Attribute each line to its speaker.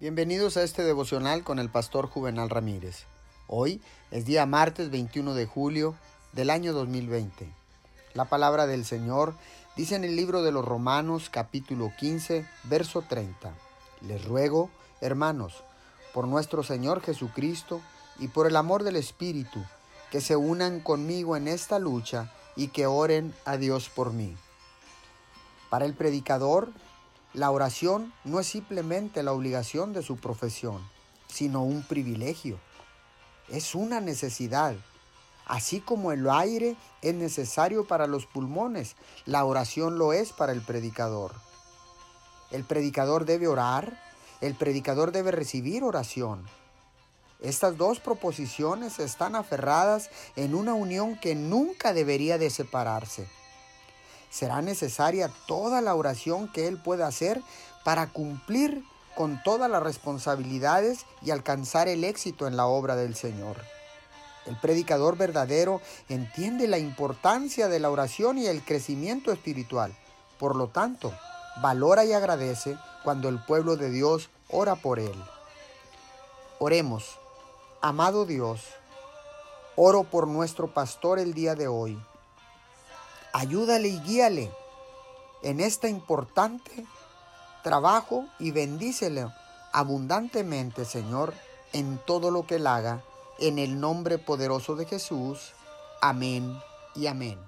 Speaker 1: Bienvenidos a este devocional con el pastor Juvenal Ramírez. Hoy es día martes 21 de julio del año 2020. La palabra del Señor dice en el libro de los Romanos capítulo 15, verso 30. Les ruego, hermanos, por nuestro Señor Jesucristo y por el amor del Espíritu, que se unan conmigo en esta lucha y que oren a Dios por mí. Para el predicador, la oración no es simplemente la obligación de su profesión, sino un privilegio. Es una necesidad. Así como el aire es necesario para los pulmones, la oración lo es para el predicador. El predicador debe orar, el predicador debe recibir oración. Estas dos proposiciones están aferradas en una unión que nunca debería de separarse será necesaria toda la oración que Él pueda hacer para cumplir con todas las responsabilidades y alcanzar el éxito en la obra del Señor. El predicador verdadero entiende la importancia de la oración y el crecimiento espiritual. Por lo tanto, valora y agradece cuando el pueblo de Dios ora por él. Oremos, amado Dios, oro por nuestro pastor el día de hoy ayúdale y guíale en este importante trabajo y bendícele abundantemente, Señor, en todo lo que él haga, en el nombre poderoso de Jesús. Amén y amén.